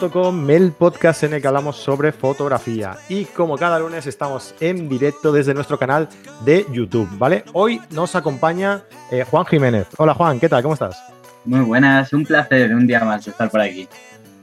carretedigital.com, el podcast en el que hablamos sobre fotografía. Y como cada lunes estamos en directo desde nuestro canal de YouTube, ¿vale? Hoy nos acompaña eh, Juan Jiménez. Hola Juan, ¿qué tal? ¿Cómo estás? Muy buenas, un placer un día más estar por aquí.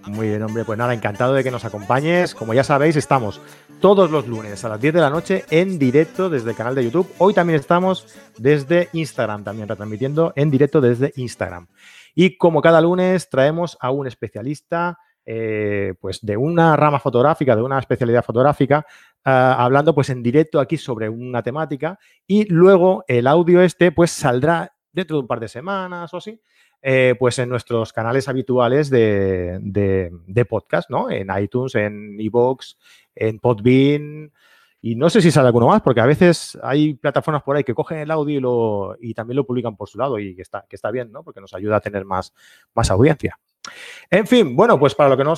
Muy bien, hombre, pues nada, encantado de que nos acompañes. Como ya sabéis, estamos todos los lunes a las 10 de la noche en directo desde el canal de YouTube. Hoy también estamos desde Instagram, también retransmitiendo en directo desde Instagram. Y como cada lunes traemos a un especialista eh, pues de una rama fotográfica, de una especialidad fotográfica, eh, hablando pues en directo aquí sobre una temática y luego el audio este pues saldrá dentro de un par de semanas o así, eh, pues en nuestros canales habituales de, de, podcast, ¿no? En iTunes, en iVoox, en Podbean, y no sé si sale alguno más, porque a veces hay plataformas por ahí que cogen el audio y, lo, y también lo publican por su lado y que está, que está bien, ¿no? Porque nos ayuda a tener más, más audiencia. En fin, bueno, pues para, lo que no,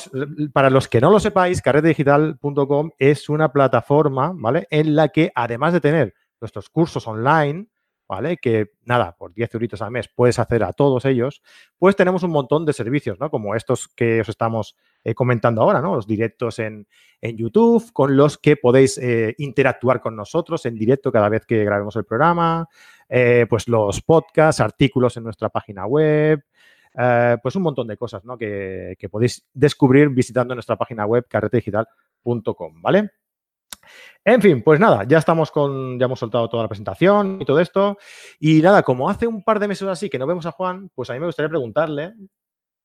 para los que no lo sepáis, carretedigital.com es una plataforma, ¿vale? En la que además de tener nuestros cursos online, ¿vale? Que nada, por 10 euritos al mes puedes hacer a todos ellos, pues tenemos un montón de servicios, ¿no? Como estos que os estamos eh, comentando ahora, ¿no? Los directos en, YouTube, con los que podéis eh, interactuar con nosotros en directo cada vez que grabemos el programa, eh, pues los podcasts, artículos en nuestra página web, pues un montón de cosas, ¿no? Que, que podéis descubrir visitando nuestra página web carretedigital.com, ¿vale? En fin, pues nada, ya estamos con, ya hemos soltado toda la presentación y todo esto. Y nada, como hace un par de meses así que no vemos a Juan, pues a mí me gustaría preguntarle,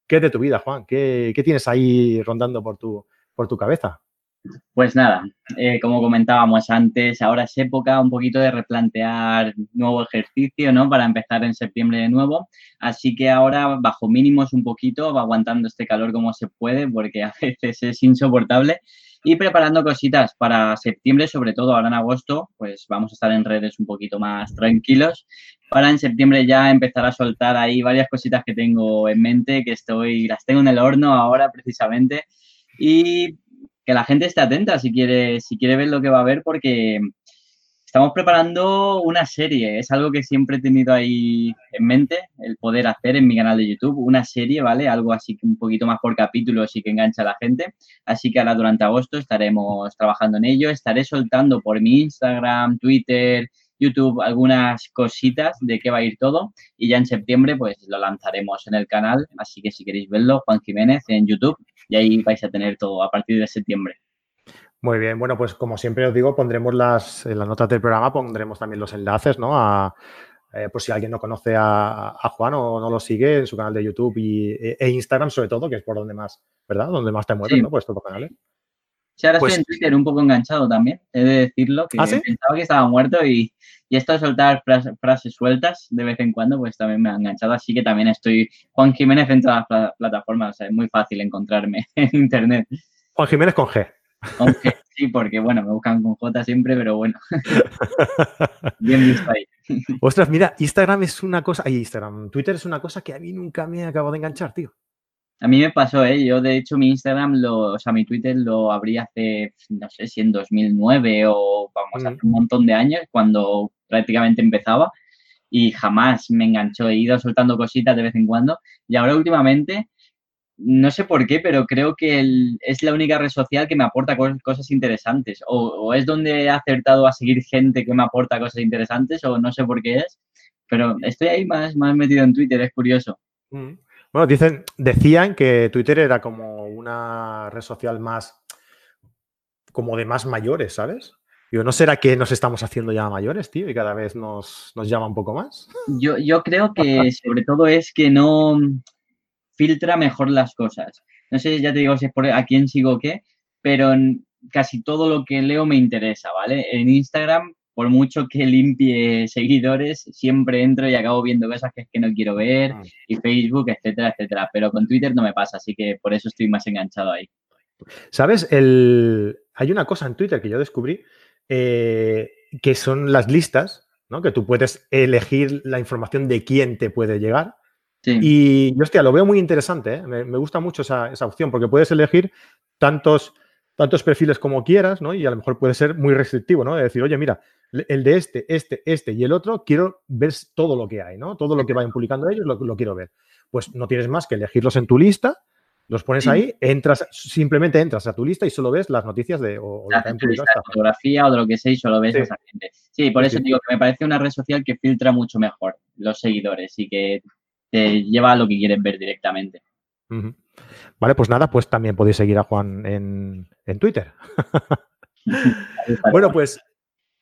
¿qué es de tu vida, Juan? ¿Qué, tienes ahí rondando por tu, por tu cabeza? Pues nada, eh, como comentábamos antes, ahora es época un poquito de replantear nuevo ejercicio, ¿no? Para empezar en septiembre de nuevo. Así que ahora bajo mínimos un poquito, va aguantando este calor como se puede, porque a veces es insoportable y preparando cositas para septiembre, sobre todo ahora en agosto, pues vamos a estar en redes un poquito más tranquilos para en septiembre ya empezar a soltar ahí varias cositas que tengo en mente, que estoy, las tengo en el horno ahora precisamente y que la gente esté atenta si quiere, si quiere ver lo que va a ver porque Estamos preparando una serie, es algo que siempre he tenido ahí en mente, el poder hacer en mi canal de YouTube, una serie, ¿vale? Algo así que un poquito más por capítulos y que engancha a la gente. Así que ahora durante agosto estaremos trabajando en ello, estaré soltando por mi Instagram, Twitter, YouTube algunas cositas de qué va a ir todo y ya en septiembre pues lo lanzaremos en el canal, así que si queréis verlo, Juan Jiménez en YouTube y ahí vais a tener todo a partir de septiembre. Muy bien, bueno, pues como siempre os digo, pondremos las, en las notas del programa, pondremos también los enlaces, ¿no? A, eh, por si alguien no conoce a, Juan o no lo sigue en su canal de YouTube y, e, e Instagram, sobre todo, que es por donde más, ¿verdad? Donde más te mueves, ¿no? Pues estos canales. Sí, ahora estoy pues en Twitter un poco enganchado también, he de decirlo, que ¿Ah, pensaba que estaba muerto y, y esto de soltar frases, sueltas de vez en cuando, pues también me ha enganchado, así que también estoy Juan Jiménez en todas las plataformas, o sea, es muy fácil encontrarme en Internet. Juan Jiménez con G. Aunque sí, porque bueno, me buscan con J siempre, pero bueno. Bien visto ahí. Ostras, mira, Instagram es una cosa, ay, Instagram, Twitter es una cosa que a mí nunca me acabo de enganchar, tío. A mí me pasó, ¿eh? Yo, de hecho, mi Instagram, lo, o sea, mi Twitter lo abrí hace, no sé si en 2009 o, vamos, hace un montón de años, cuando prácticamente empezaba, y jamás me enganchó. He ido soltando cositas de vez en cuando, y ahora últimamente no sé por qué, pero creo que es la única red social que me aporta cosas interesantes. O, es donde he acertado a seguir gente que me aporta cosas interesantes, o no sé por qué es. Pero estoy ahí más, más metido en Twitter, es curioso. Mm. Bueno, dicen, decían que Twitter era como una red social más, como de más mayores, ¿sabes? Yo, ¿no será que nos estamos haciendo ya mayores, tío? Y cada vez nos, nos llama un poco más. Yo, yo creo que sobre todo es que no, filtra mejor las cosas. No sé, ya te digo si es por a quién sigo qué, pero casi todo lo que leo me interesa, ¿vale? En Instagram, por mucho que limpie seguidores, siempre entro y acabo viendo cosas que, que no quiero ver, mm. y Facebook, etcétera, etcétera. Pero con Twitter no me pasa, así que por eso estoy más enganchado ahí. ¿Sabes? El... Hay una cosa en Twitter que yo descubrí eh, que son las listas, ¿no? Que tú puedes elegir la información de quién te puede llegar. Y yo, hostia, lo veo muy interesante, ¿eh? me, gusta mucho esa, opción, porque puedes elegir tantos, tantos perfiles como quieras, ¿no? Y a lo mejor puede ser muy restrictivo, ¿no? De decir, oye, mira, el de este, este, este y el otro, quiero ver todo lo que hay, ¿no? Todo lo que vayan publicando ellos lo, quiero ver. Pues no tienes más que elegirlos en tu lista Los pones ahí, entras, simplemente entras a tu lista y solo ves las noticias de o, la fotografía o de lo que sea y solo ves esa gente. Sí, por eso digo que me parece una red social que filtra mucho mejor los seguidores y que te lleva a lo que quieren ver directamente. Vale, pues nada, pues también podéis seguir a Juan en, Twitter. bueno, pues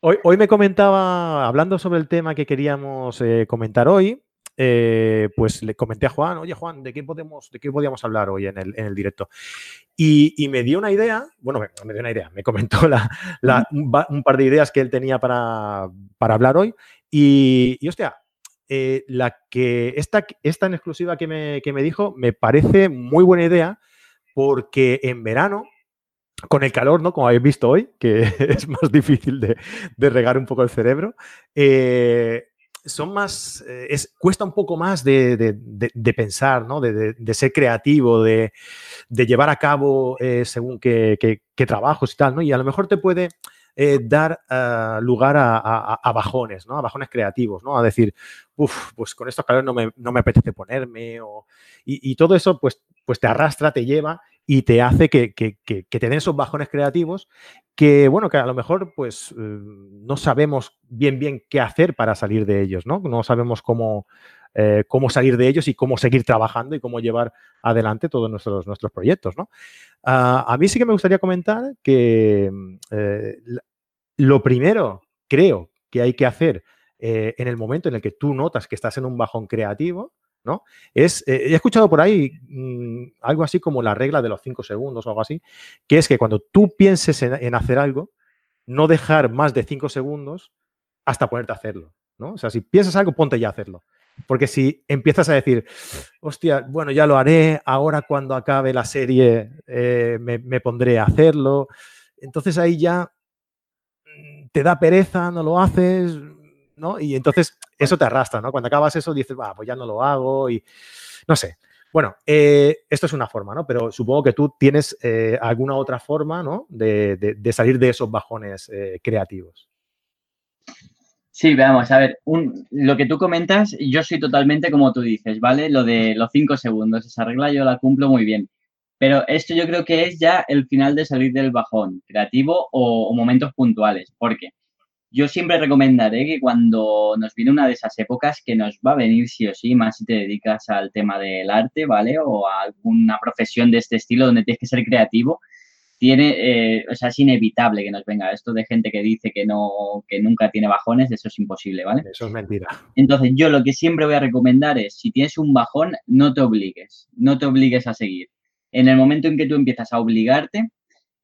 hoy, hoy, me comentaba, hablando sobre el tema que queríamos eh, comentar hoy, eh, pues le comenté a Juan, oye Juan, ¿de qué podemos, de qué podíamos hablar hoy en el, directo? Y, me dio una idea, bueno, me, dio una idea, me comentó un par de ideas que él tenía para, hablar hoy. Y, y hostia, eh, la que esta, esta en exclusiva que me, dijo me parece muy buena idea porque en verano con el calor, ¿no? Como habéis visto hoy, que es más difícil de, regar un poco el cerebro, eh, son más, eh, es, cuesta un poco más de, pensar, ¿no? De, ser creativo, de, llevar a cabo según qué, qué, trabajos y tal, ¿no? Y a lo mejor te puede eh, dar ah, lugar a, bajones, ¿no? A bajones creativos, ¿no? A decir, uff, pues con estos calores no me, no me apetece ponerme. y, todo eso, pues, pues te arrastra, te lleva y te hace que, que, te den esos bajones creativos que, bueno, que a lo mejor, pues, eh, no sabemos bien, bien qué hacer para salir de ellos, ¿no? No sabemos cómo, eh, cómo salir de ellos y cómo seguir trabajando y cómo llevar adelante todos nuestros, nuestros proyectos. ¿no? Ah, a mí sí que me gustaría comentar que mm, eh, lo primero, creo, que hay que hacer eh, en el momento en el que tú notas que estás en un bajón creativo, ¿no? Es, he escuchado por ahí mm, algo así como la regla de los cinco segundos o algo así, que es que cuando tú pienses en, en hacer algo, no dejar más de cinco segundos hasta ponerte a hacerlo, ¿no? O sea, si piensas algo, ponte ya a hacerlo. Porque si empiezas a decir, hostia, bueno, ya lo haré, ahora cuando acabe la serie eh, me, pondré a hacerlo, entonces ahí ya mm, te da pereza, no lo haces, ¿no? Y entonces eso te arrastra, ¿no? Cuando acabas eso dices, va, pues ya no lo hago y no sé. Bueno, eh, esto es una forma, ¿no? Pero supongo que tú tienes eh, alguna otra forma, ¿no? De, salir de esos bajones creativos. Sí, veamos, a ver, lo que tú comentas, yo soy totalmente como tú dices, ¿vale? Lo de los cinco segundos, esa regla yo la cumplo muy bien. Pero esto yo creo que es ya el final de salir del bajón creativo o, momentos puntuales, porque yo siempre recomendaré que cuando nos viene una de esas épocas que nos va a venir sí o sí, más si te dedicas al tema del arte, ¿vale? O a alguna profesión de este estilo donde tienes que ser creativo, tiene, eh, o sea, es inevitable que nos venga esto de gente que dice que no, que nunca tiene bajones, eso es imposible, ¿vale? Eso es mentira. Entonces, yo lo que siempre voy a recomendar es, si tienes un bajón, no te obligues, no te obligues a seguir. En el momento en que tú empiezas a obligarte,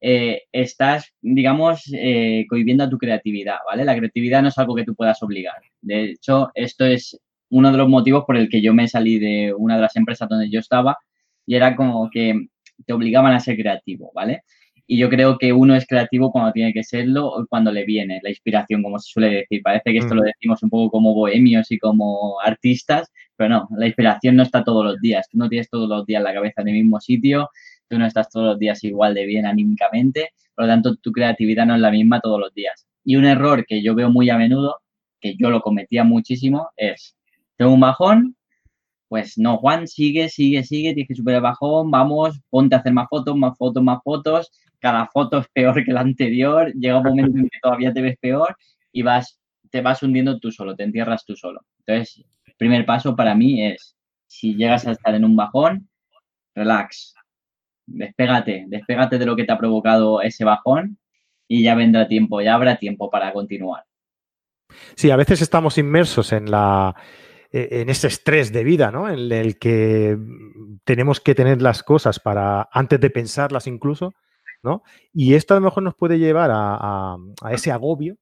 eh, estás, digamos, eh, cohibiendo a tu creatividad, ¿vale? La creatividad no es algo que tú puedas obligar. De hecho, esto es uno de los motivos por el que yo me salí de una de las empresas donde yo estaba y era como que te obligaban a ser creativo, ¿vale? Y yo creo que uno es creativo cuando tiene que serlo, cuando le viene la inspiración, como se suele decir. Parece que esto lo decimos un poco como bohemios y como artistas, pero no, la inspiración no está todos los días. Tú no tienes todos los días la cabeza en el mismo sitio, tú no estás todos los días igual de bien anímicamente, por lo tanto tu creatividad no es la misma todos los días. Y un error que yo veo muy a menudo, que yo lo cometía muchísimo, es, tengo un bajón, pues no, Juan, sigue, sigue, sigue, tienes que superar el bajón, vamos, ponte a hacer más fotos, más fotos, más fotos, cada foto es peor que la anterior, llega un momento en que todavía te ves peor y vas, te vas hundiendo tú solo, te entierras tú solo. Entonces, el primer paso para mí es, si llegas a estar en un bajón, relax, despégate, despégate de lo que te ha provocado ese bajón y ya vendrá tiempo, ya habrá tiempo para continuar. Sí, a veces estamos inmersos en la en ese estrés de vida, ¿no? En el que tenemos que tener las cosas para antes de pensarlas incluso ¿no? Y esto a lo mejor nos puede llevar a, ese agobio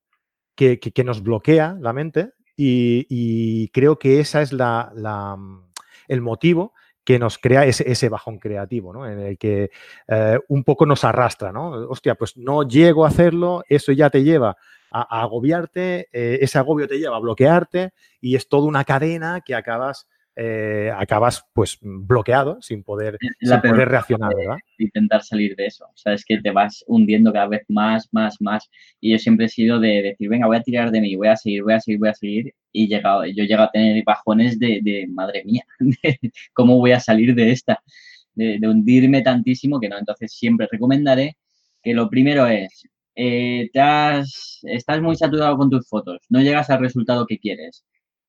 que, nos bloquea la mente y, creo que esa es la, mm, el motivo que nos crea ese, bajón creativo, ¿no? En el que eh, un poco nos arrastra, ¿no? Hostia, pues no llego a hacerlo, eso ya te lleva a, agobiarte, eh, ese agobio te lleva a bloquearte y es toda una cadena que acabas eh, acabas pues bloqueado sin poder, poder reaccionar, ¿verdad? Intentar salir de eso. O sea, es que te vas hundiendo cada vez más, más, más. Y yo siempre he sido de decir, venga, voy a tirar de mí, voy a seguir, voy a seguir, voy a seguir. Y llegado, yo llego a tener bajones de, madre mía, ¿cómo voy a salir de esta? de, hundirme tantísimo que no. Entonces siempre recomendaré que lo primero es, eh, estás muy saturado con tus fotos, no llegas al resultado que quieres.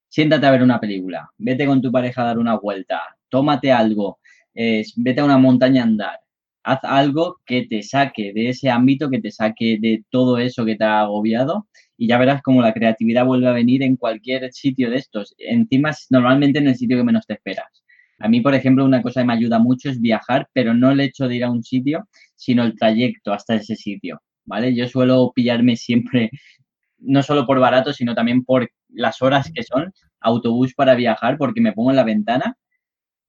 Siéntate a ver una película, vete con tu pareja a dar una vuelta, tómate algo, vete a una montaña a andar, haz algo que te saque de ese ámbito, que te saque de todo eso que te ha agobiado y ya verás cómo la creatividad vuelve a venir en cualquier sitio de estos. Encima, normalmente en el sitio que menos te esperas. A mí, por ejemplo, una cosa que me ayuda mucho es viajar, pero no el hecho de ir a un sitio, sino el trayecto hasta ese sitio, ¿vale? Yo suelo pillarme siempre, no solo por barato, sino también por las horas que son, autobús para viajar, porque me pongo en la ventana,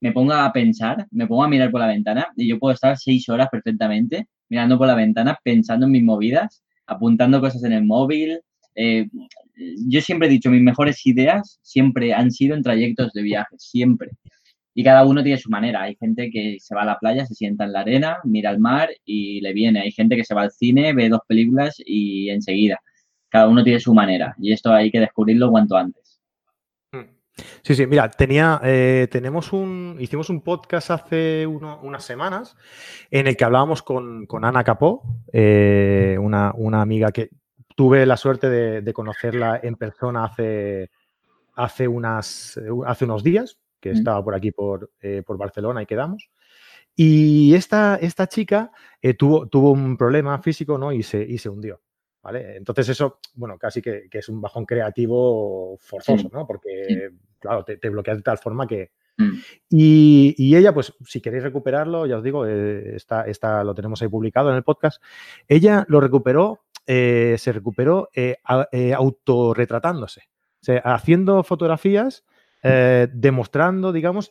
me pongo a pensar, me pongo a mirar por la ventana y yo puedo estar seis horas perfectamente mirando por la ventana, pensando en mis movidas, apuntando cosas en el móvil. Eh, yo siempre he dicho, mis mejores ideas siempre han sido en trayectos de viaje, siempre y cada uno tiene su manera. Hay gente que se va a la playa, se sienta en la arena, mira al mar y le viene. Hay gente que se va al cine, ve dos películas y enseguida. Cada uno tiene su manera y esto hay que descubrirlo cuanto antes. Sí, sí, mira, tenía, eh, tenemos un, hicimos un podcast hace unas semanas en el que hablábamos con, Ana Capó, eh, una, amiga que tuve la suerte de, conocerla en persona hace, hace, unas, hace unos días, que estaba por aquí, eh, por, Barcelona y quedamos. Y esta, esta chica eh, tuvo, tuvo un problema físico ¿no? y, se, y se hundió. ¿vale? Entonces eso, bueno, casi que, es un bajón creativo forzoso, ¿no? Porque, claro, te, te, bloquea de tal forma que... Mm. Y, ella, pues, si queréis recuperarlo, ya os digo, eh, está, lo tenemos ahí publicado en el podcast. Ella lo recuperó, se recuperó autorretratándose, o sea, haciendo fotografías eh, demostrando, digamos,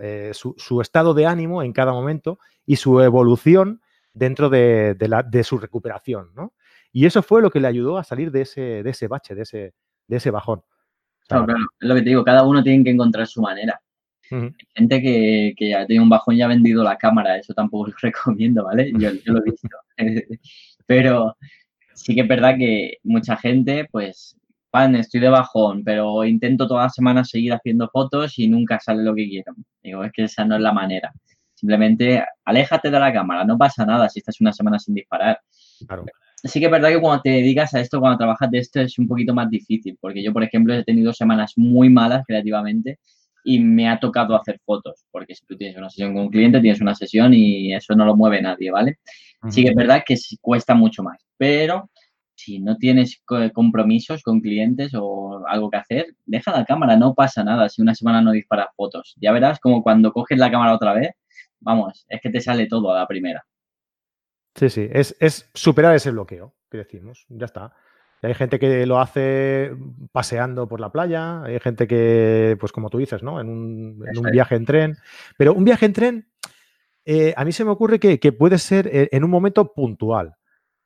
eh, su, estado de ánimo en cada momento y su evolución dentro de, su recuperación, ¿no? Y eso fue lo que le ayudó a salir de ese, de ese bache, de ese, de ese bajón. Claro, es lo que te digo, cada uno tiene que encontrar su manera. Hay gente que, que ya tiene un bajón y ha vendido la cámara, eso tampoco lo recomiendo, ¿vale? Yo, yo lo he visto. Pero sí que es verdad que mucha gente, pues, estoy de bajón, pero intento todas las semanas seguir haciendo fotos y nunca sale lo que quiero. Digo, es que esa no es la manera. Simplemente aléjate de la cámara, no pasa nada si estás una semana sin disparar. Claro. Sí que es verdad que cuando te dedicas a esto, cuando trabajas de esto, es un poquito más difícil, porque yo, por ejemplo, he tenido semanas muy malas creativamente y me ha tocado hacer fotos, porque si tú tienes una sesión con un cliente, tienes una sesión y eso no lo mueve nadie, ¿vale? Sí que es verdad que cuesta mucho más, pero si no tienes compromisos con clientes o algo que hacer, deja la cámara, no pasa nada si una semana no disparas fotos. Ya verás como cuando coges la cámara otra vez, vamos, es que te sale todo a la primera. Sí, sí, es, superar ese bloqueo que decimos, ya está. Hay gente que lo hace paseando por la playa, hay gente que, pues como tú dices, ¿no? En un, viaje en tren. Pero un viaje en tren, eh, a mí se me ocurre que, puede ser eh, en un momento puntual,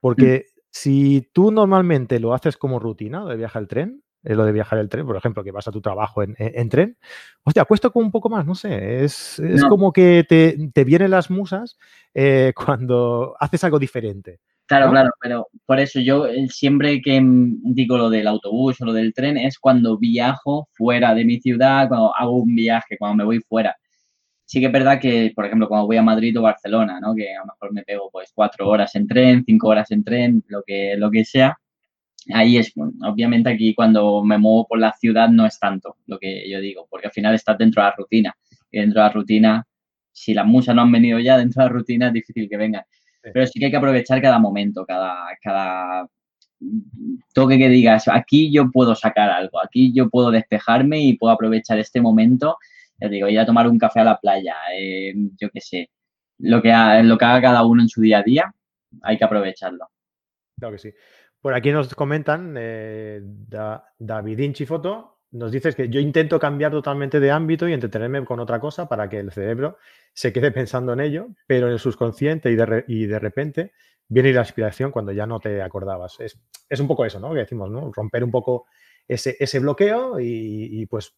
porque si tú normalmente lo haces como rutina, lo de viajar el tren, es lo de viajar el tren, por ejemplo, que vas a tu trabajo en, tren, hostia, cuesta como un poco más, no sé, es, como que te, vienen las musas eh, cuando haces algo diferente. Claro, claro, pero por eso yo eh, siempre que digo lo del autobús o lo del tren es cuando viajo fuera de mi ciudad, cuando hago un viaje, cuando me voy fuera sí que es verdad que, por ejemplo, cuando voy a Madrid o Barcelona, ¿no? Que a lo mejor me pego pues cuatro horas en tren, cinco horas en tren, lo que, lo que sea. Ahí es, obviamente aquí cuando me muevo por la ciudad no es tanto lo que yo digo, porque al final estás dentro de la rutina. Y dentro de la rutina, si las musas no han venido ya, dentro de la rutina es difícil que vengan. Pero sí que hay que aprovechar cada momento, cada, cada toque que digas, aquí yo puedo sacar algo, aquí yo puedo despejarme y puedo aprovechar este momento ya digo, ir a tomar un café a la playa, eh, yo qué sé, lo que, lo que haga cada uno en su día a día, hay que aprovecharlo. Claro que sí. Por aquí nos comentan, eh, David Inchi Foto, nos dices que yo intento cambiar totalmente de ámbito y entretenerme con otra cosa para que el cerebro se quede pensando en ello, pero en el subconsciente y de, y de repente viene la inspiración cuando ya no te acordabas. Es, un poco eso, ¿no? Que decimos, ¿no? Romper un poco ese, ese bloqueo y, pues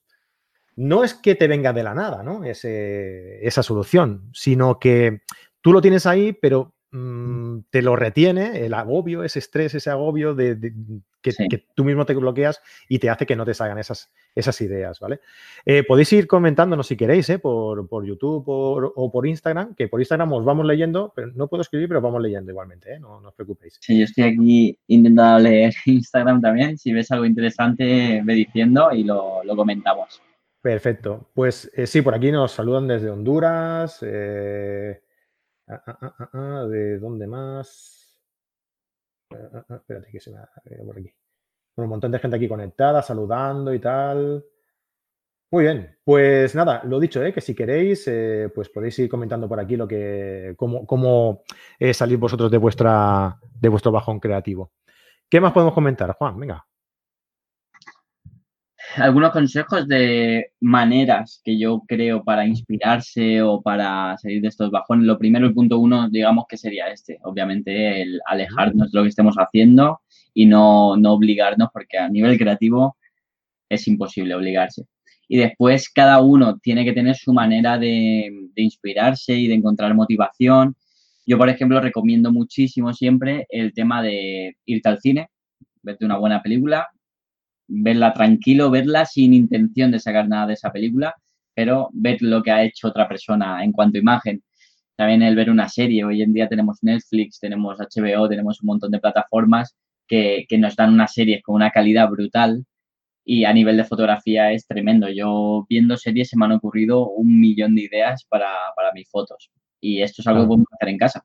no es que te venga de la nada, ¿no? esa solución, sino que tú lo tienes ahí, pero mm, te lo retiene, el agobio, ese estrés, ese agobio de, que, tú mismo te bloqueas y te hace que no te salgan esas, esas ideas, ¿vale? Eh, podéis ir comentándonos si queréis, ¿eh? por, YouTube o por Instagram, que por Instagram os vamos leyendo, pero no puedo escribir, pero vamos leyendo igualmente, ¿eh? no, os preocupéis. Sí, yo estoy aquí intentando leer Instagram también, si ves algo interesante, ve diciendo y lo, comentamos. Perfecto. Pues eh, sí, por aquí nos saludan desde Honduras. Ah, ah, ah, ¿De dónde más? espérate que se me ha por aquí. Un montón de gente aquí conectada, saludando y tal. Muy bien, pues nada, lo dicho, ¿eh? que si queréis, eh, pues podéis ir comentando por aquí lo que, cómo, cómo eh, salís vosotros de vuestra, de vuestro bajón creativo. ¿Qué más podemos comentar, Juan? Venga algunos consejos de maneras que yo creo para inspirarse o para salir de estos bajones. Lo primero, el punto uno, digamos que sería este. Obviamente, el alejarnos de lo que estemos haciendo y no, no obligarnos, porque a nivel creativo es imposible obligarse. Y después, cada uno tiene que tener su manera de, de inspirarse y de encontrar motivación. Yo, por ejemplo, recomiendo muchísimo siempre el tema de irte al cine, verte una buena película, verla tranquilo, verla sin intención de sacar nada de esa película, pero ver lo que ha hecho otra persona en cuanto a imagen. También el ver una serie. Hoy en día tenemos Netflix, tenemos HBO, tenemos un montón de plataformas que, nos dan unas series con una calidad brutal y a nivel de fotografía es tremendo. Yo viendo series se me han ocurrido un millón de ideas para, mis fotos y esto es algo que podemos hacer en casa.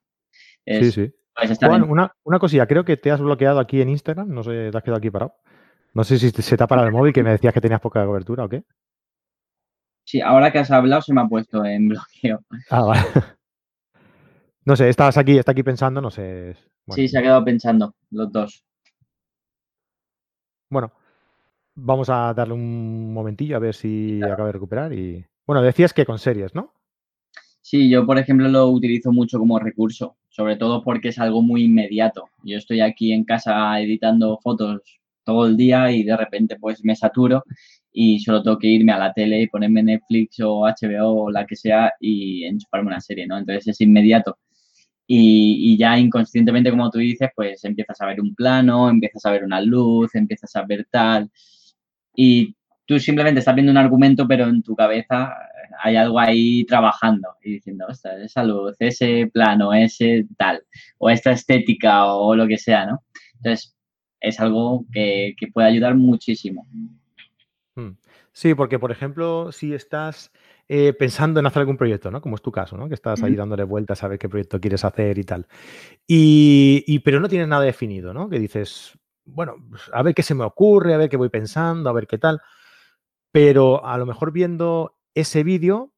sí, sí. Juan, una, una cosilla, creo que te has bloqueado aquí en Instagram, no sé, te has quedado aquí parado. No sé si se te ha parado el móvil que me decías que tenías poca cobertura o qué. Sí, ahora que has hablado se me ha puesto en bloqueo. Ah, vale. No sé, estás aquí, está aquí pensando, no sé. Sí, se ha quedado pensando, los dos. Bueno, vamos a darle un momentillo a ver si acaba de recuperar. Y bueno, decías que con series, ¿no? Sí, yo por ejemplo lo utilizo mucho como recurso, sobre todo porque es algo muy inmediato. Yo estoy aquí en casa editando fotos todo el día y de repente pues me saturo y solo tengo que irme a la tele y ponerme Netflix o HBO o la que sea y enchufarme una serie, ¿no? Entonces es inmediato. Y, y, ya inconscientemente, como tú dices, pues empiezas a ver un plano, empiezas a ver una luz, empiezas a ver tal. Y tú simplemente estás viendo un argumento, pero en tu cabeza hay algo ahí trabajando y diciendo, esa luz, ese plano, ese tal, o esta estética o lo que sea, ¿no? Entonces, es algo que, puede ayudar muchísimo. Hmm. Sí, porque por ejemplo, si estás eh, pensando en hacer algún proyecto, ¿no? Como es tu caso, ¿no? Que estás ahí dándole vueltas a ver qué proyecto quieres hacer y tal. Y, pero no tienes nada definido, ¿no? Que dices, bueno, pues, a ver qué se me ocurre, a ver qué voy pensando, a ver qué tal. Pero a lo mejor viendo ese vídeo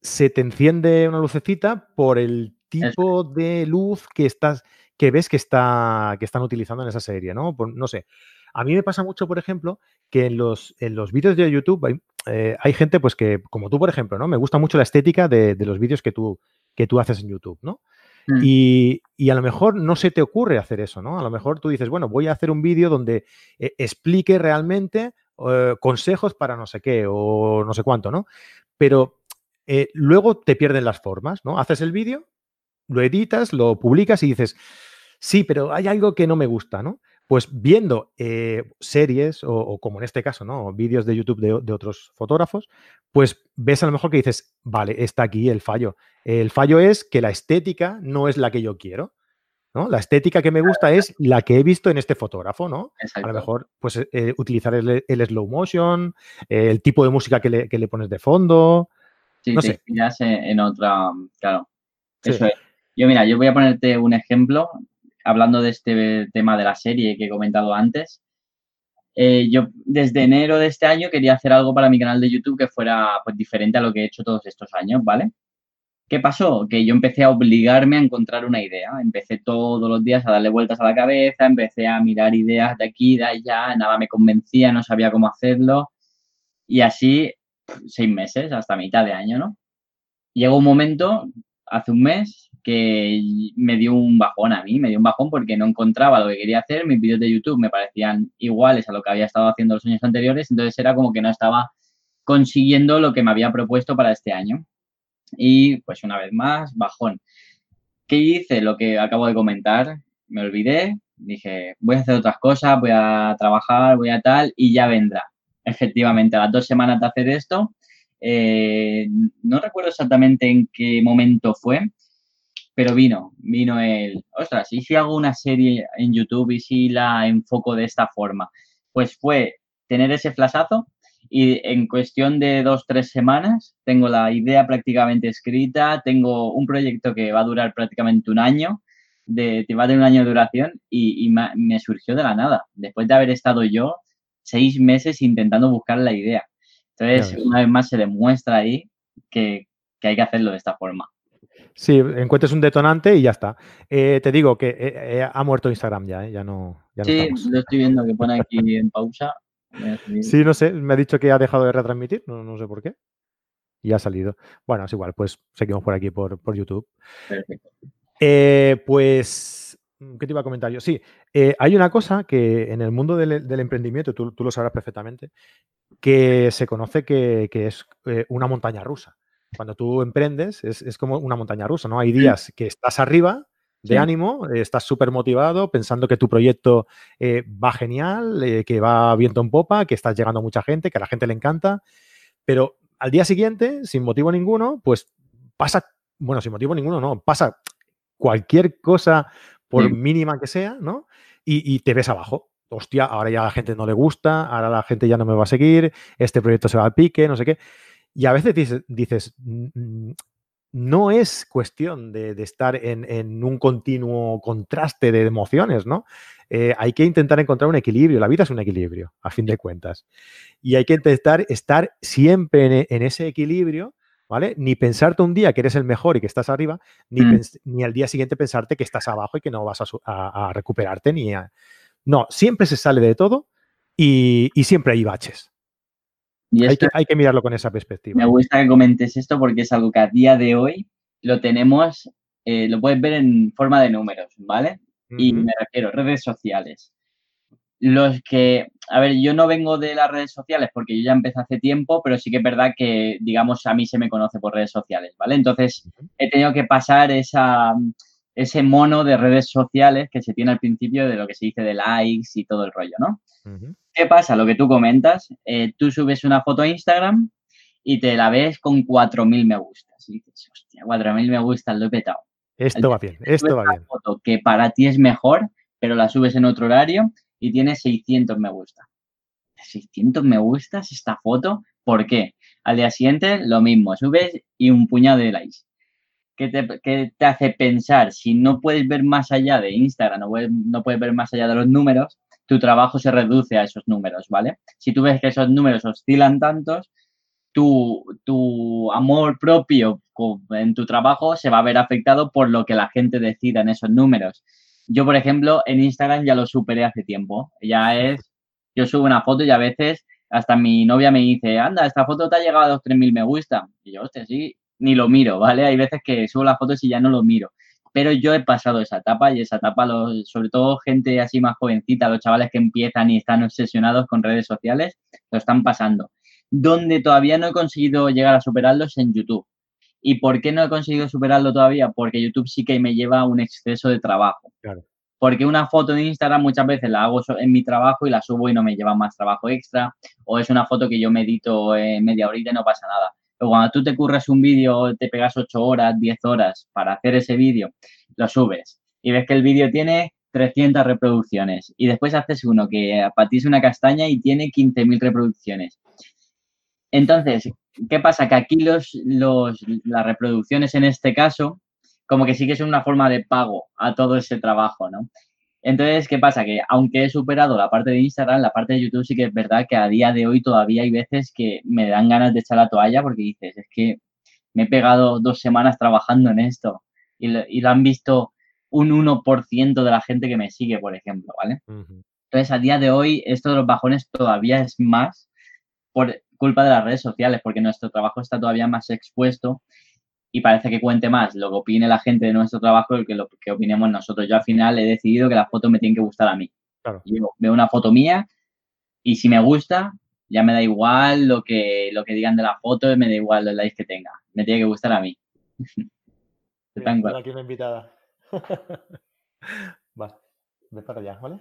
se te enciende una lucecita por el tipo de luz que estás, que ves que, está, que están utilizando en esa serie, ¿no? no sé. A mí me pasa mucho, por ejemplo, que en los, en los vídeos de YouTube hay, eh, hay, gente, pues que, como tú, por ejemplo, ¿no? Me gusta mucho la estética de, los vídeos que tú, que tú haces en YouTube, ¿no? Mm. Y, a lo mejor no se te ocurre hacer eso, ¿no? A lo mejor tú dices, bueno, voy a hacer un vídeo donde eh, explique realmente eh, consejos para no sé qué o no sé cuánto, ¿no? Pero luego te pierden las formas, ¿no? Haces el vídeo, lo editas, lo publicas y dices, sí, pero hay algo que no me gusta, ¿no? Pues viendo eh, series o, como en este caso, ¿no? Vídeos de YouTube de, otros fotógrafos, pues ves a lo mejor que dices, vale, está aquí el fallo. El fallo es que la estética no es la que yo quiero. ¿no? La estética que me gusta es la que he visto en este fotógrafo, ¿no? A lo mejor, pues, eh, utilizar el, slow motion, el tipo de música que le, pones de fondo. Sí, no sé. en otra, claro. Eso es. Yo, mira, yo voy a ponerte un ejemplo hablando de este tema de la serie que he comentado antes, eh, yo desde enero de este año quería hacer algo para mi canal de YouTube que fuera pues, diferente a lo que he hecho todos estos años, ¿vale? ¿Qué pasó? Que yo empecé a obligarme a encontrar una idea. Empecé todos los días a darle vueltas a la cabeza, empecé a mirar ideas de aquí, de allá, nada me convencía, no sabía cómo hacerlo. Y así seis meses, hasta mitad de año, ¿no? Llegó un momento, hace un mes, que me dio un bajón a mí, me dio un bajón porque no encontraba lo que quería hacer, mis vídeos de YouTube me parecían iguales a lo que había estado haciendo los años anteriores, entonces era como que no estaba consiguiendo lo que me había propuesto para este año. Y pues una vez más, bajón. ¿Qué hice? Lo que acabo de comentar. Me olvidé, dije, voy a hacer otras cosas, voy a trabajar, voy a tal, y ya vendrá. Efectivamente, a las dos semanas de hacer esto, eh, no recuerdo exactamente en qué momento fue, pero vino, vino el, ostras, ¿y si hago una serie en YouTube y si la enfoco de esta forma? Pues fue tener ese flashazo y en cuestión de dos, tres semanas tengo la idea prácticamente escrita, tengo un proyecto que va a durar prácticamente un año, de, va a tener un año de duración y, me surgió de la nada, después de haber estado yo seis meses intentando buscar la idea. Entonces, una vez más se demuestra ahí que, hay que hacerlo de esta forma. Sí, encuentres un detonante y ya está. Eh, te digo que eh, eh, ha muerto Instagram ya, ya no. sí, lo estoy viendo que pone aquí en pausa. Sí, no sé, me ha dicho que ha dejado de retransmitir, no, sé por qué. Y ha salido. Bueno, es igual, pues seguimos por aquí, por, YouTube. Perfecto. pues, ¿qué te iba a comentar yo? Sí, hay una cosa que en el mundo del, emprendimiento, tú, lo sabrás perfectamente, que se conoce que, es una montaña rusa. Cuando tú emprendes, es, es, como una montaña rusa, ¿no? Hay días que estás arriba de ánimo, estás súper motivado, pensando que tu proyecto eh, va genial, eh, que va viento en popa, que estás llegando a mucha gente, que a la gente le encanta, pero al día siguiente, sin motivo ninguno, pues pasa, bueno, sin motivo ninguno, no, pasa cualquier cosa, por mínima que sea, ¿no? Y, te ves abajo. Hostia, ahora ya a la gente no le gusta, ahora la gente ya no me va a seguir, este proyecto se va al pique, no sé qué. Y a veces dices, dices no es cuestión de, estar en, un continuo contraste de emociones, ¿no? Eh, hay que intentar encontrar un equilibrio. La vida es un equilibrio, a fin de cuentas. Y hay que intentar estar siempre en, ese equilibrio, ¿vale? Ni pensarte un día que eres el mejor y que estás arriba, ni, mm. al día siguiente pensarte que estás abajo y que no vas a, recuperarte ni No, siempre se sale de todo y siempre hay baches hay, que, mirarlo con esa perspectiva. Me gusta que comentes esto porque es algo que a día de hoy lo tenemos, eh, lo puedes ver en forma de números, ¿vale? Y me refiero, redes sociales. Los que, a ver, yo no vengo de las redes sociales porque yo ya empecé hace tiempo, pero sí que es verdad que, digamos, a mí se me conoce por redes sociales, ¿vale? Entonces, he tenido que pasar esa, ese mono de redes sociales que se tiene al principio de lo que se dice de likes y todo el rollo, ¿no? ¿Qué pasa? Lo que tú comentas, eh, tú subes una foto a Instagram y te la ves con 4.000 me gustas. Y dices, hostia, 4.000 me gustas, lo he petado. Esto va bien, esto va bien. foto que para ti es mejor, pero la subes en otro horario y tienes 600 me gustas. 600 me gustas esta foto, ¿por qué? Al día siguiente lo mismo, subes y un puñado de likes. ¿Qué te, te hace pensar? Si no puedes ver más allá de Instagram, no no puedes ver más allá de los números, tu trabajo se reduce a esos números, ¿vale? Si tú ves que esos números oscilan tantos, tu, tu amor propio en tu trabajo se va a ver afectado por lo que la gente decida en esos números. Yo, por ejemplo, en Instagram ya lo superé hace tiempo. Ya es, yo subo una foto y a veces hasta mi novia me dice, anda, esta foto te ha llegado a los 3.000 me gusta. Y yo, hostia, sí, ni lo miro, ¿vale? Hay veces que subo las fotos y ya no lo miro pero yo he pasado esa etapa y esa etapa, sobre todo gente así más jovencita, los chavales que empiezan y están obsesionados con redes sociales, lo están pasando. Donde todavía no he conseguido llegar a superarlos en YouTube. ¿Y por qué no he conseguido superarlo todavía? Porque YouTube sí que me lleva a un exceso de trabajo. Porque una foto de Instagram muchas veces la hago en mi trabajo y la subo y no me lleva más trabajo extra. O es una foto que yo medito en media horita y no pasa nada. Pero cuando tú te curras un vídeo, te pegas 8 horas, 10 horas para hacer ese vídeo, lo subes y ves que el vídeo tiene 300 reproducciones y después haces uno que patís una castaña y tiene 15.000 reproducciones. Entonces, ¿qué pasa? Que aquí los, los, las reproducciones en este caso, como que sí que son una forma de pago a todo ese trabajo, ¿no? Entonces, ¿qué pasa? Que aunque he superado la parte de Instagram, la parte de YouTube sí que es verdad que a día de hoy todavía hay veces que me dan ganas de echar la toalla porque dices, es que me he pegado dos semanas trabajando en esto y lo, han visto un 1% de la gente que me sigue, por ejemplo, ¿vale? Entonces, a día de hoy, esto de los bajones todavía es más por culpa de las redes sociales, porque nuestro trabajo está todavía más expuesto y parece que cuente más lo que opine la gente de nuestro trabajo que lo que opinemos nosotros. Yo al final he decidido que las fotos me tienen que gustar a mí. Yo veo una foto mía y si me gusta, ya me da igual lo que, lo que digan de la foto, me da igual los likes que tenga. Me tiene que gustar a mí. aquí una invitada. Va, ve para allá, ¿vale?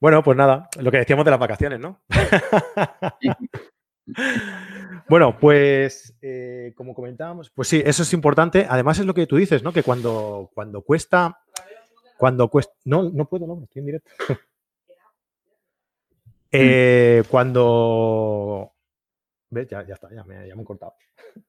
Bueno, pues nada, lo que decíamos de las vacaciones, ¿no? bueno, pues eh, como comentábamos, pues sí, eso es importante. Además es lo que tú dices, ¿no? Que cuando, cuando cuesta, cuando cuesta, no, no puedo, no, estoy en directo. Eh, cuando, ¿ves? Ya, ya está, ya me, ya me he cortado.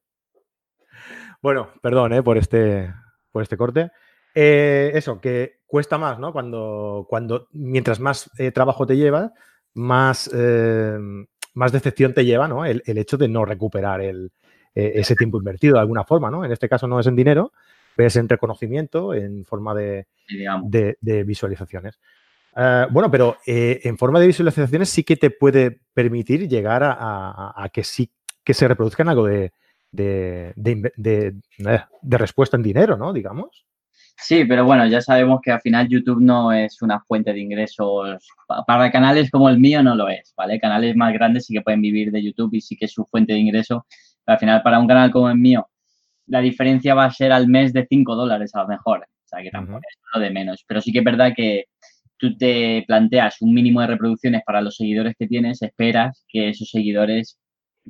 bueno, perdón, ¿eh? Por este, por este corte. Eh, eso, que cuesta más, ¿no? Cuando, cuando mientras más trabajo te lleva, más, más decepción te lleva, ¿no? El, hecho de no recuperar el, ese tiempo invertido de alguna forma, ¿no? En este caso no es en dinero, pero es en reconocimiento, en forma de, de, visualizaciones. bueno, pero en forma de visualizaciones sí que te puede permitir llegar a, que sí que se reproduzcan algo de, de, de, respuesta en dinero, ¿no? Digamos. Sí, pero bueno, ya sabemos que al final YouTube no es una fuente de ingresos. Para canales como el mío no lo es, ¿vale? Canales más grandes sí que pueden vivir de YouTube y sí que es su fuente de ingreso. Pero al final, para un canal como el mío, la diferencia va a ser al mes de 5 dólares a lo mejor. O sea, que tampoco es lo de menos. Pero sí que es verdad que tú te planteas un mínimo de reproducciones para los seguidores que tienes, esperas que esos seguidores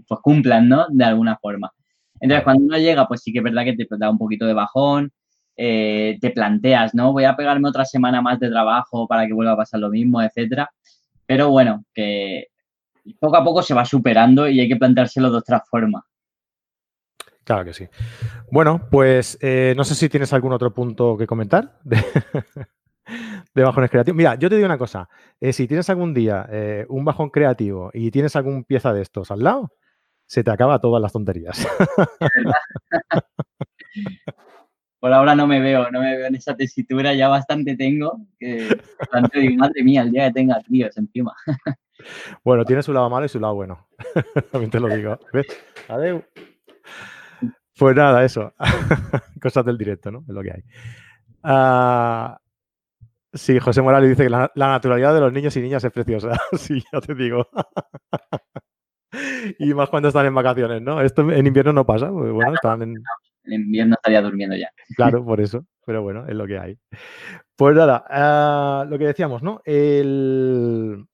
pues cumplan, ¿no? De alguna forma. Entonces, cuando uno llega, pues sí que es verdad que te da un poquito de bajón, eh, te planteas, ¿no? Voy a pegarme otra semana más de trabajo para que vuelva a pasar lo mismo, etcétera. Pero bueno, que poco a poco se va superando y hay que planteárselo de otra forma. Claro que sí. Bueno, pues eh, no sé si tienes algún otro punto que comentar de, bajones creativos. Mira, yo te digo una cosa. Eh, si tienes algún día un bajón creativo y tienes algún pieza de estos al lado, se te acaba todas las tonterías. por ahora no me veo, no me veo en esa tesitura, ya bastante tengo, que madre mía, el día que tenga tíos encima. Bueno, tiene su lado malo y su lado bueno. También te lo digo. ¿Ves? Adeu. Pues nada, eso. Cosas del directo, ¿no? Es lo que hay. Ah, sí, José Morales dice que la, naturalidad de los niños y niñas es preciosa. sí, ya te digo. y más cuando están en vacaciones, ¿no? Esto en invierno no pasa. bueno, están en, en invierno estaría durmiendo ya. Claro, por eso. Pero bueno, es lo que hay. Pues nada, ah, lo que decíamos, ¿no? El...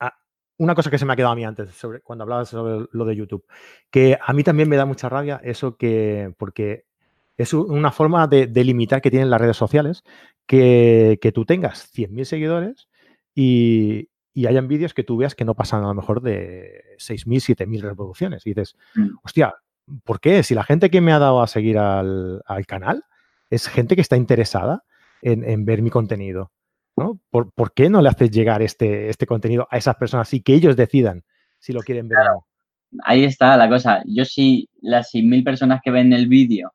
Ah, una cosa que se me ha quedado a mí antes, sobre, cuando hablabas sobre lo de YouTube, que a mí también me da mucha rabia eso que, porque es una forma de, limitar que tienen las redes sociales, que, tú tengas 100.000 seguidores y, y hayan vídeos que tú veas que no pasan a lo mejor de 6.000, 7.000 reproducciones. Y dices, mm. hostia, ¿por qué? Si la gente que me ha dado a seguir al, canal es gente que está interesada en, ver mi contenido, ¿no? ¿Por, qué no le haces llegar este, este contenido a esas personas y que ellos decidan si lo quieren ver o no? Ahí está la cosa. Yo si las 6.000 personas que ven el vídeo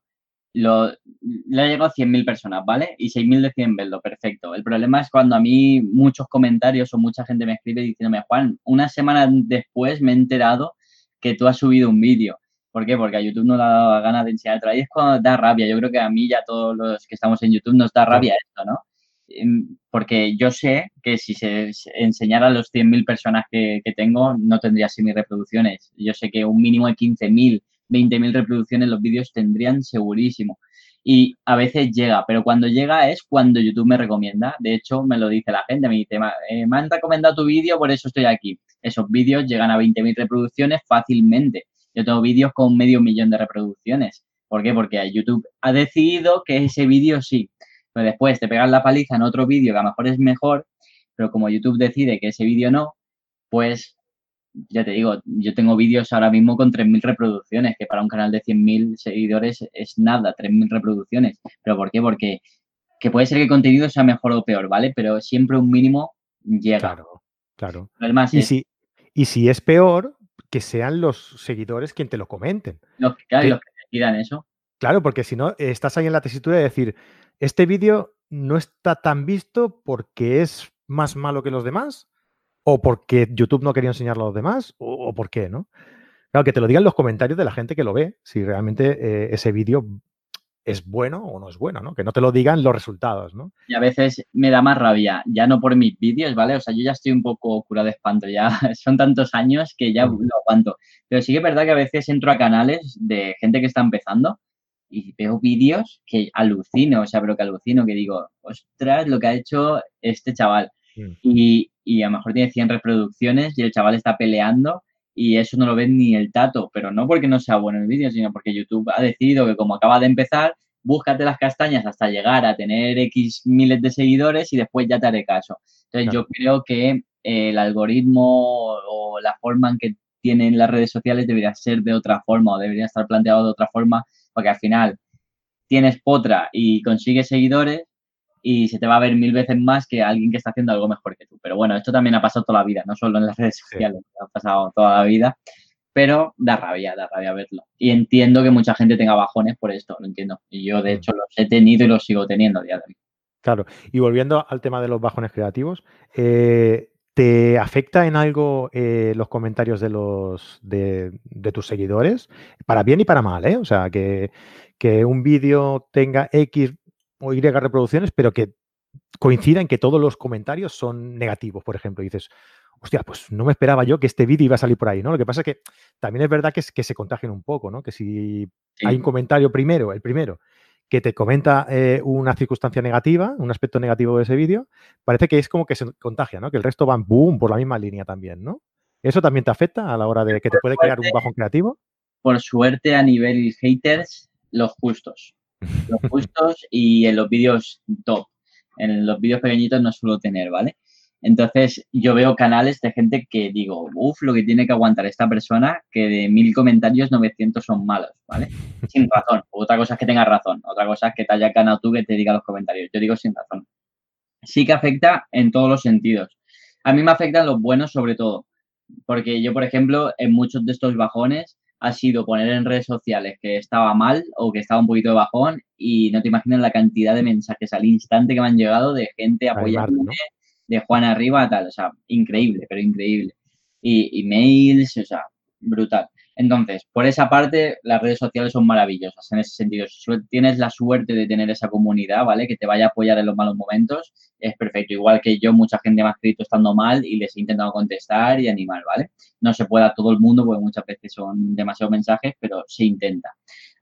lo, le ha llegado a 100.000 personas, ¿vale? Y 6.000 deciden verlo, perfecto. El problema es cuando a mí muchos comentarios o mucha gente me escribe diciéndome, Juan, una semana después me he enterado que tú has subido un vídeo. ¿Por qué? Porque a YouTube no le ha dado ganas de enseñar. Ahí es cuando da rabia. Yo creo que a mí y a todos los que estamos en YouTube nos da rabia esto, ¿no? Em, porque yo sé que si se enseñara a los 100.000 personas que, tengo, no tendría así mis reproducciones. Yo sé que un mínimo de 15.000, 20.000 reproducciones los vídeos tendrían segurísimo. Y a veces llega, pero cuando llega es cuando YouTube me recomienda. De hecho, me lo dice la gente, me dice, eh, me han recomendado tu vídeo, por eso estoy aquí. Esos vídeos llegan a 20.000 reproducciones fácilmente. Yo tengo vídeos con medio millón de reproducciones. ¿Por qué? Porque YouTube ha decidido que ese vídeo sí. Pero después te pegas la paliza en otro vídeo que a lo mejor es mejor, pero como YouTube decide que ese vídeo no, pues ya te digo, yo tengo vídeos ahora mismo con 3.000 reproducciones, que para un canal de 100.000 seguidores es nada, 3.000 reproducciones. ¿Pero por qué? Porque que puede ser que el contenido sea mejor o peor, ¿vale? Pero siempre un mínimo llega. Claro, claro. y, si, y si es peor, que sean los seguidores quien te lo comenten. Los, claro, los que decidan eso. Claro, porque si no, estás ahí en la tesitura de decir, este vídeo no está tan visto porque es más malo que los demás, o porque YouTube no quería enseñarlo a los demás, o, por qué, ¿no? Claro, que te lo digan los comentarios de la gente que lo ve, si realmente eh, ese vídeo es bueno o no es bueno, ¿no? Que no te lo digan los resultados, ¿no? Y a veces me da más rabia, ya no por mis vídeos, ¿vale? O sea, yo ya estoy un poco cura de espanto, ya son tantos años que ya mm. lo aguanto. Pero sí que es verdad que a veces entro a canales de gente que está empezando y veo vídeos que alucino, o sea, pero que alucino, que digo, ostras, lo que ha hecho este chaval. Mm. Y, y a lo mejor tiene 100 reproducciones y el chaval está peleando y eso no lo ve ni el tato, pero no porque no sea bueno el vídeo, sino porque YouTube ha decidido que como acaba de empezar, búscate las castañas hasta llegar a tener X miles de seguidores y después ya te haré caso. Entonces yo creo que el algoritmo o la forma en que tienen las redes sociales debería ser de otra forma o debería estar planteado de otra forma, porque al final tienes potra y consigues seguidores y se te va a ver mil veces más que alguien que está haciendo algo mejor que tú. Pero bueno, esto también ha pasado toda la vida, no solo en las redes sociales, ha pasado toda la vida, pero da rabia, da rabia verlo. Y entiendo que mucha gente tenga bajones por esto, lo entiendo. Y yo, de mm. hecho, los he tenido y los sigo teniendo a día de hoy. Claro, y volviendo al tema de los bajones creativos, eh, ¿te afecta en algo eh, los comentarios de los de, tus seguidores? Para bien y para mal, ¿eh? O sea, que, que un vídeo tenga X o Y reproducciones, pero que coincida en que todos los comentarios son negativos, por ejemplo. Y dices, hostia, pues no me esperaba yo que este vídeo iba a salir por ahí, ¿no? Lo que pasa es que también es verdad que, es, que se contagian un poco, ¿no? Que si hay un comentario primero, el primero, que te comenta eh, una circunstancia negativa, un aspecto negativo de ese vídeo, parece que es como que se contagia, ¿no? Que el resto van boom por la misma línea también, ¿no? ¿Eso también te afecta a la hora de que te puede crear un bajón creativo? Por suerte, a nivel haters, los justos los justos y en los vídeos top. En los vídeos pequeñitos no suelo tener, ¿vale? Entonces yo veo canales de gente que digo, uff, lo que tiene que aguantar esta persona, que de mil comentarios 900 son malos, ¿vale? Sin razón. Otra cosa es que tengas razón. Otra cosa es que te haya ganado tú que te diga los comentarios. Yo digo sin razón. Sí que afecta en todos los sentidos. A mí me afectan los buenos sobre todo. Porque yo, por ejemplo, en muchos de estos bajones ha sido poner en redes sociales que estaba mal o que estaba un poquito de bajón y no te imaginas la cantidad de mensajes al instante que me han llegado de gente apoyándome, de Juan arriba, tal, o sea, increíble, pero increíble. Y, y mails, o sea, brutal. Entonces, por esa parte, las redes sociales son maravillosas en ese sentido. Si tienes la suerte de tener esa comunidad, ¿vale? Que te vaya a apoyar en los malos momentos, es perfecto. Igual que yo, mucha gente me ha escrito estando mal y les he intentado contestar y animar, ¿vale? No se puede a todo el mundo porque muchas veces son demasiados mensajes, pero se intenta.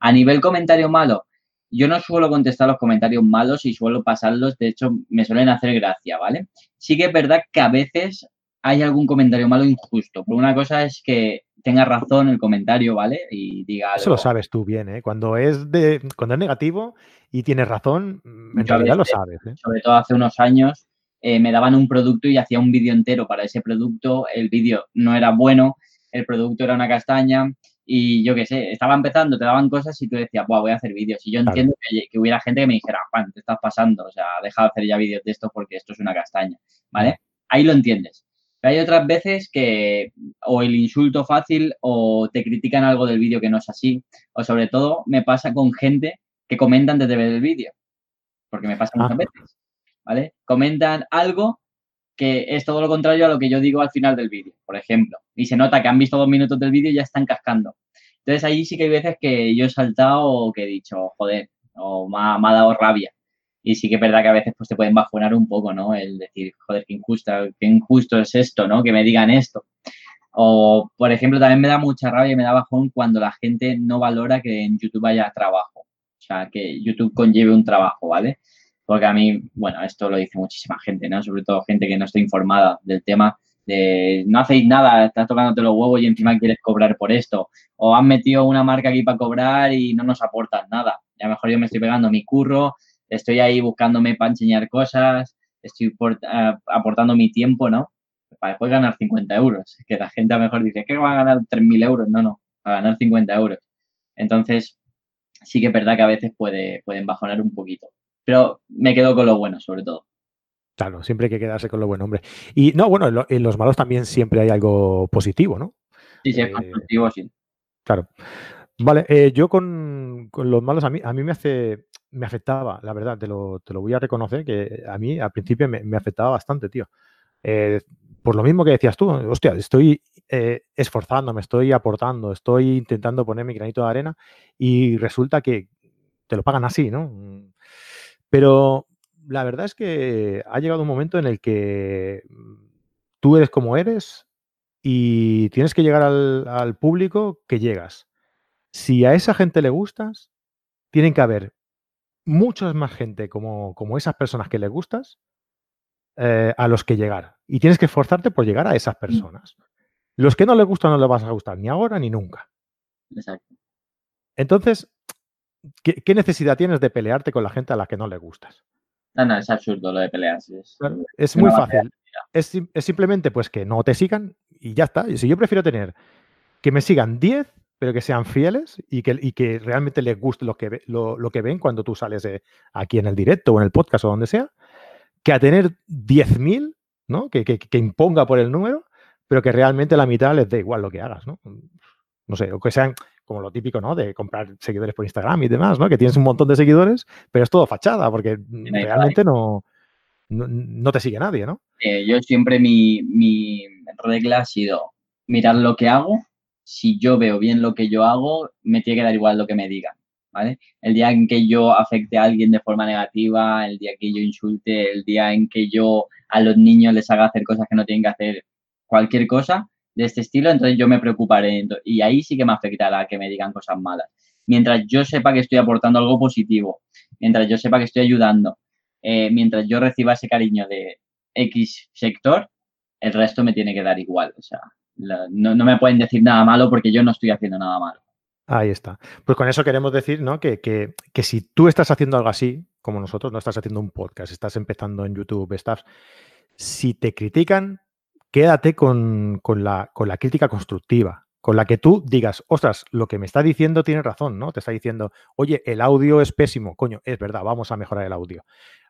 A nivel comentario malo, yo no suelo contestar los comentarios malos y suelo pasarlos, de hecho, me suelen hacer gracia, ¿vale? Sí que es verdad que a veces hay algún comentario malo injusto. Pero una cosa es que tenga razón el comentario, ¿vale? Y diga Eso lo sabes tú bien, ¿eh? Cuando es de cuando es negativo y tienes razón, en realidad lo sabes. ¿eh? Sobre todo hace unos años eh, me daban un producto y hacía un vídeo entero para ese producto. El vídeo no era bueno, el producto era una castaña y yo qué sé, estaba empezando, te daban cosas y tú decías, Buah, voy a hacer vídeos. Y yo entiendo que, hubiera gente que me dijera, Juan, te estás pasando, o sea, deja de hacer ya vídeos de esto porque esto es una castaña, ¿vale? Ahí lo entiendes hay otras veces que o el insulto fácil o te critican algo del vídeo que no es así. O sobre todo me pasa con gente que comenta antes de ver el vídeo. Porque me pasa muchas ah. veces. ¿Vale? Comentan algo que es todo lo contrario a lo que yo digo al final del vídeo, por ejemplo. Y se nota que han visto dos minutos del vídeo y ya están cascando. Entonces ahí sí que hay veces que yo he saltado o que he dicho, joder, o me ha dado rabia. Y sí que es verdad que a veces pues te pueden bajonar un poco, ¿no? El decir, joder, qué injusto, qué injusto es esto, ¿no? Que me digan esto. O, por ejemplo, también me da mucha rabia y me da bajón cuando la gente no valora que en YouTube haya trabajo. O sea, que YouTube conlleve un trabajo, ¿vale? Porque a mí, bueno, esto lo dice muchísima gente, ¿no? Sobre todo gente que no está informada del tema de no hacéis nada, estás tocándote los huevos y encima quieres cobrar por esto. O han metido una marca aquí para cobrar y no nos aportan nada. Ya mejor yo me estoy pegando mi curro, estoy ahí buscándome para enseñar cosas, estoy aportando mi tiempo, ¿no? Para después ganar 50 euros. Que la gente a lo mejor dice, que va a ganar 3.000 euros? No, no, a ganar 50 euros. Entonces, sí que es verdad que a veces puede, pueden bajonar un poquito. Pero me quedo con lo bueno, sobre todo. Claro, siempre hay que quedarse con lo bueno, hombre. Y no, bueno, en, los malos también siempre hay algo positivo, ¿no? Sí, sí, es eh, positivo, sí. Claro. Vale, eh, yo con, los malos, a mí, a mí me hace, me afectaba, la verdad, te lo, te lo voy a reconocer, que a mí al principio me, afectaba bastante, tío. Eh, por lo mismo que decías tú, hostia, estoy eh, esforzándome, estoy aportando, estoy intentando poner mi granito de arena y resulta que te lo pagan así, ¿no? Pero la verdad es que ha llegado un momento en el que tú eres como eres y tienes que llegar al, al público que llegas. Si a esa gente le gustas, tienen que haber muchas más gente como, como esas personas que les gustas eh, a los que llegar. Y tienes que esforzarte por llegar a esas personas. Los que no les gustan no les vas a gustar ni ahora ni nunca. Exacto. Entonces, ¿qué, necesidad tienes de pelearte con la gente a la que no le gustas? No, no, es absurdo lo de pelearse. Es, muy fácil. Es, simplemente pues que no te sigan y ya está. Si yo prefiero tener que me sigan 10, pero que sean fieles y que, y que realmente les guste lo que, lo, lo que ven cuando tú sales de aquí en el directo o en el podcast o donde sea, que a tener 10.000, ¿no? Que, que, que, imponga por el número, pero que realmente la mitad les dé igual lo que hagas, ¿no? No sé, o que sean como lo típico, ¿no? De comprar seguidores por Instagram y demás, ¿no? Que tienes un montón de seguidores, pero es todo fachada, porque realmente no, no, te sigue nadie, ¿no? Eh, yo siempre mi, mi regla ha sido mirar lo que hago. Si yo veo bien lo que yo hago, me tiene que dar igual lo que me digan. ¿vale? El día en que yo afecte a alguien de forma negativa, el día que yo insulte, el día en que yo a los niños les haga hacer cosas que no tienen que hacer, cualquier cosa de este estilo, entonces yo me preocuparé. Y ahí sí que me afectará que me digan cosas malas. Mientras yo sepa que estoy aportando algo positivo, mientras yo sepa que estoy ayudando, eh, mientras yo reciba ese cariño de X sector, el resto me tiene que dar igual. O sea, no, no me pueden decir nada malo porque yo no estoy haciendo nada malo. Ahí está. Pues con eso queremos decir, ¿no? Que, que, que, si tú estás haciendo algo así, como nosotros, no estás haciendo un podcast, estás empezando en YouTube, estás. Si te critican, quédate con, con, la, con la crítica constructiva, con la que tú digas, ostras, lo que me está diciendo tiene razón, ¿no? Te está diciendo, oye, el audio es pésimo, coño, es verdad, vamos a mejorar el audio.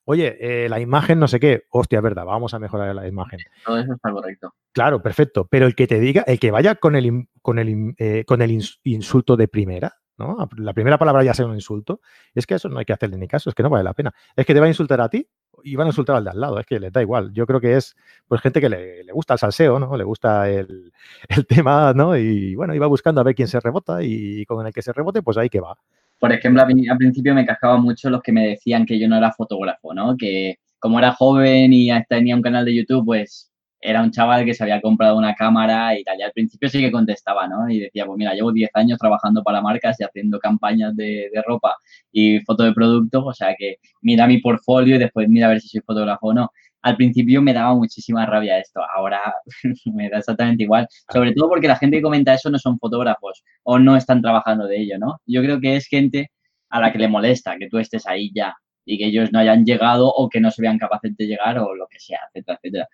Oye, eh, la imagen no sé qué, hostia, es verdad, vamos a mejorar la imagen. Todo eso está correcto. Claro, perfecto. Pero el que te diga, el que vaya con el, con el, eh, con el insulto de primera, ¿no? La primera palabra ya sea un insulto, es que eso no hay que hacerle ni caso, es que no vale la pena. Es que te va a insultar a ti y van a insultar al de al lado, es que les da igual. Yo creo que es pues gente que le, gusta el salseo, ¿no? Le gusta el, el, tema, ¿no? Y bueno, iba buscando a ver quién se rebota y con el que se rebote, pues ahí que va. Por ejemplo, al principio me cascaba mucho los que me decían que yo no era fotógrafo, ¿no? Que como era joven y tenía un canal de YouTube, pues era un chaval que se había comprado una cámara y tal. Y al principio sí que contestaba, ¿no? Y decía, pues mira, llevo 10 años trabajando para marcas y haciendo campañas de, de ropa y foto de productos, o sea que mira mi portfolio y después mira a ver si soy fotógrafo o no al principio me daba muchísima rabia esto, ahora me da exactamente igual, sobre todo porque la gente que comenta eso no son fotógrafos o no están trabajando de ello, ¿no? Yo creo que es gente a la que le molesta que tú estés ahí ya y que ellos no hayan llegado o que no se vean capaces de llegar o lo que sea, etcétera, etcétera.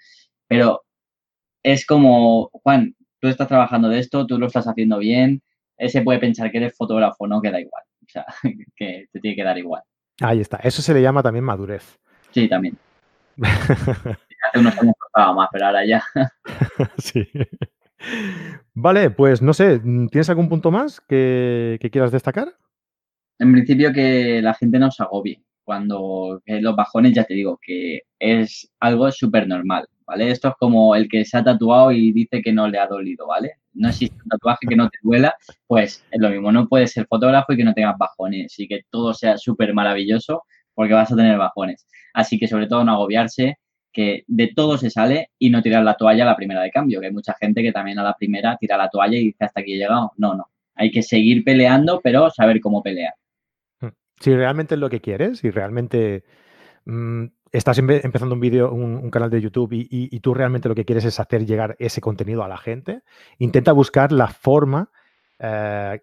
Pero es como, Juan, tú estás trabajando de esto, tú lo estás haciendo bien, ese puede pensar que eres fotógrafo, no queda igual, o sea, que te tiene que dar igual. Ahí está, eso se le llama también madurez. Sí, también. Hace unos años costaba más, pero ahora ya. sí. Vale, pues no sé, ¿tienes algún punto más que, quieras destacar? En principio que la gente no se agobie. Cuando los bajones, ya te digo, que es algo súper normal, ¿vale? Esto es como el que se ha tatuado y dice que no le ha dolido, ¿vale? No existe un tatuaje que no te duela, pues es lo mismo, no puedes ser fotógrafo y que no tengas bajones y que todo sea súper maravilloso porque vas a tener bajones. Así que sobre todo no agobiarse, que de todo se sale y no tirar la toalla a la primera de cambio, que hay mucha gente que también a la primera tira la toalla y dice hasta aquí he llegado. No, no. Hay que seguir peleando, pero saber cómo pelear. Hmm. Si realmente es lo que quieres, si realmente mm, estás empezando un vídeo, un, canal de YouTube y, tú realmente lo que quieres es hacer llegar ese contenido a la gente, intenta buscar la forma eh,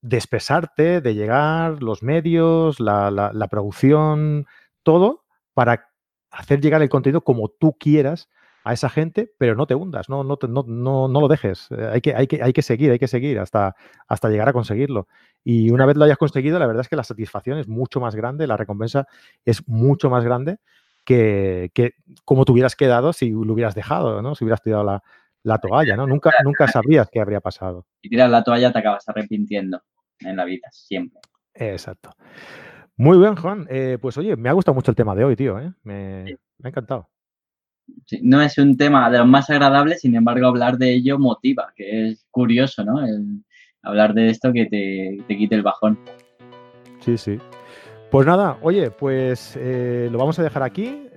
de expresarte, de llegar, los medios, la producción, todo para hacer llegar el contenido como tú quieras a esa gente, pero no te hundas, no, no, no, no, no lo dejes. Eh, hay, que, hay, que, hay que seguir, hay que seguir hasta, hasta llegar a conseguirlo. Y una vez lo hayas conseguido, la verdad es que la satisfacción es mucho más grande, la recompensa es mucho más grande que, que como te hubieras quedado si lo hubieras dejado, ¿no? Si hubieras tirado la, la toalla, ¿no? Nunca, nunca sabrías qué habría pasado. Si tiras la toalla te acabas arrepintiendo en la vida, siempre. Exacto. Muy bien, Juan. Eh, pues oye, me ha gustado mucho el tema de hoy, tío. ¿eh? Me, ha encantado. no es un tema de los más agradables, sin embargo, hablar de ello motiva, que es curioso, ¿no? hablar de esto que te, te, quite el bajón. Sí, sí. Pues nada, oye, pues eh, lo vamos a dejar aquí.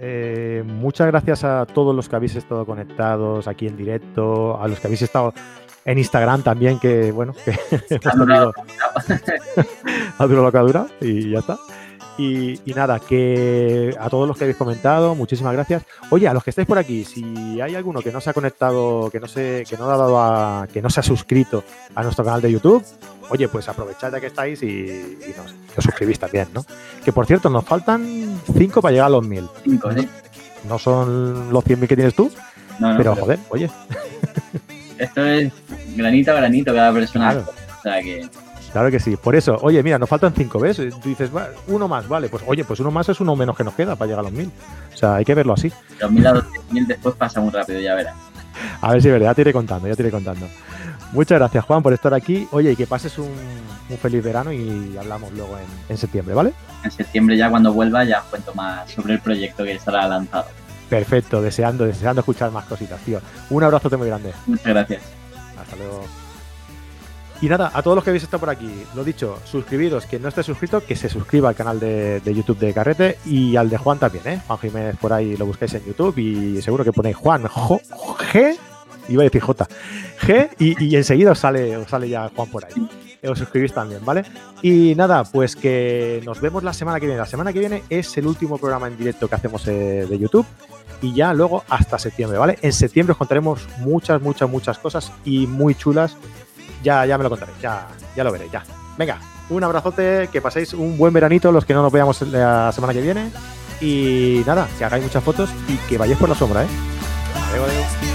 muchas gracias a todos los que habéis estado conectados aquí en directo, a los que habéis estado en Instagram también, que bueno, que hemos tenido ha durado lo que ha durado y ya está. Y, nada, que a todos los que habéis comentado, muchísimas gracias. Oye, a los que estáis por aquí, si hay alguno que no se ha conectado, que no se, que no ha dado a, que no se ha suscrito a nuestro canal de YouTube, oye, pues aprovechad ya que estáis y, os suscribís también, ¿no? Que por cierto, nos faltan 5 para llegar a los 1000. 5, No son los 100.000 que tienes tú, pero, joder, oye. Esto es granito a granito cada persona. O sea que Claro que sí. Por eso, oye, mira, nos faltan cinco, ¿ves? Tú dices, uno más, vale. Pues oye, pues uno más es uno menos que nos queda para llegar a los mil. O sea, hay que verlo así. Los mil a los mil después pasa muy rápido, ya verás. A ver si es verdad, ya te iré contando, ya te iré contando. Muchas gracias, Juan, por estar aquí. Oye, y que pases un, feliz verano y hablamos luego en, septiembre, ¿vale? En septiembre ya cuando vuelva ya cuento más sobre el proyecto que estará lanzado. Perfecto, deseando, deseando escuchar más cositas, tío. Un abrazo muy grande. Muchas gracias. Hasta luego. Y nada, a todos los que habéis estado por aquí, lo dicho, suscribiros, quien no esté suscrito, que se suscriba al canal de, YouTube de Carrete y al de Juan también, ¿eh? Juan Jiménez por ahí lo buscáis en YouTube y seguro que ponéis Juan G, iba a decir J, G y, enseguida os sale, os sale ya Juan por ahí. Os suscribís también, ¿vale? Y nada, pues que nos vemos la semana que viene. La semana que viene es el último programa en directo que hacemos eh, de YouTube y ya luego hasta septiembre, ¿vale? En septiembre os contaremos muchas, muchas, muchas cosas y muy chulas ya, ya me lo contaré, ya, ya lo veré, ya. Venga, un abrazote, que paséis un buen veranito los que no nos veamos la semana que viene. Y nada, que hagáis muchas fotos y que vayáis por la sombra, ¿eh? Adiós.